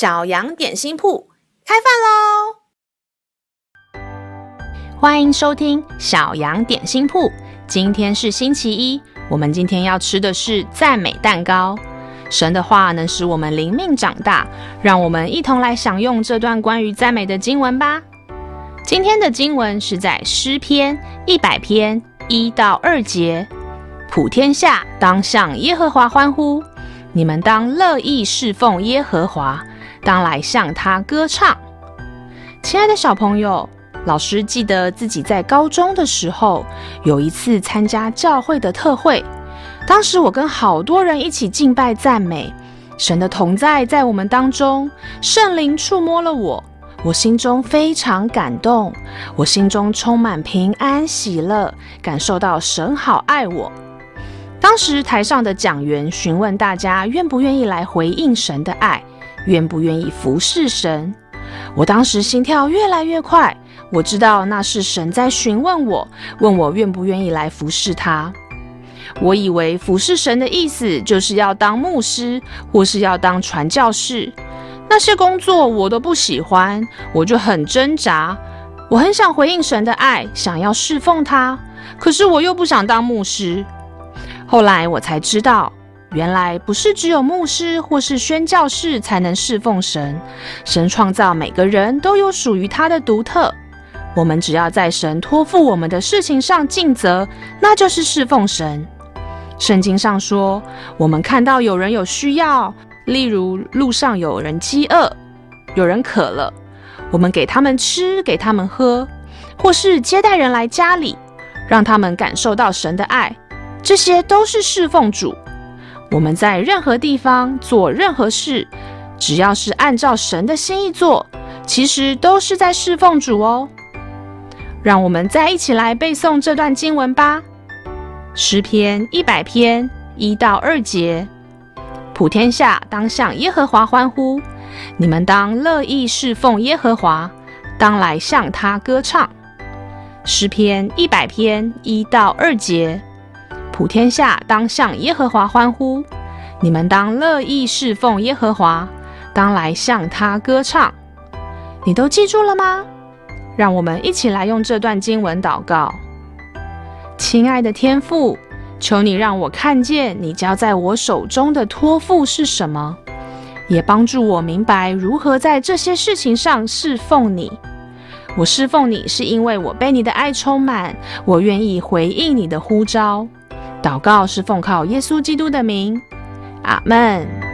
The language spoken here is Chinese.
小羊点心铺开饭喽！欢迎收听小羊点心铺。今天是星期一，我们今天要吃的是赞美蛋糕。神的话能使我们灵命长大，让我们一同来享用这段关于赞美的经文吧。今天的经文是在诗篇一百篇一到二节：普天下当向耶和华欢呼，你们当乐意侍奉耶和华。当来向他歌唱，亲爱的小朋友，老师记得自己在高中的时候有一次参加教会的特会，当时我跟好多人一起敬拜赞美，神的同在在我们当中，圣灵触摸了我，我心中非常感动，我心中充满平安喜乐，感受到神好爱我。当时台上的讲员询问大家愿不愿意来回应神的爱。愿不愿意服侍神？我当时心跳越来越快，我知道那是神在询问我，问我愿不愿意来服侍他。我以为服侍神的意思就是要当牧师，或是要当传教士，那些工作我都不喜欢，我就很挣扎。我很想回应神的爱，想要侍奉他，可是我又不想当牧师。后来我才知道。原来不是只有牧师或是宣教士才能侍奉神，神创造每个人都有属于他的独特。我们只要在神托付我们的事情上尽责，那就是侍奉神。圣经上说，我们看到有人有需要，例如路上有人饥饿，有人渴了，我们给他们吃，给他们喝，或是接待人来家里，让他们感受到神的爱，这些都是侍奉主。我们在任何地方做任何事，只要是按照神的心意做，其实都是在侍奉主哦。让我们再一起来背诵这段经文吧。诗篇一百篇一到二节：普天下当向耶和华欢呼，你们当乐意侍奉耶和华，当来向他歌唱。诗篇一百篇一到二节。普天下当向耶和华欢呼，你们当乐意侍奉耶和华，当来向他歌唱。你都记住了吗？让我们一起来用这段经文祷告。亲爱的天父，求你让我看见你交在我手中的托付是什么，也帮助我明白如何在这些事情上侍奉你。我侍奉你是因为我被你的爱充满，我愿意回应你的呼召。祷告是奉靠耶稣基督的名，阿门。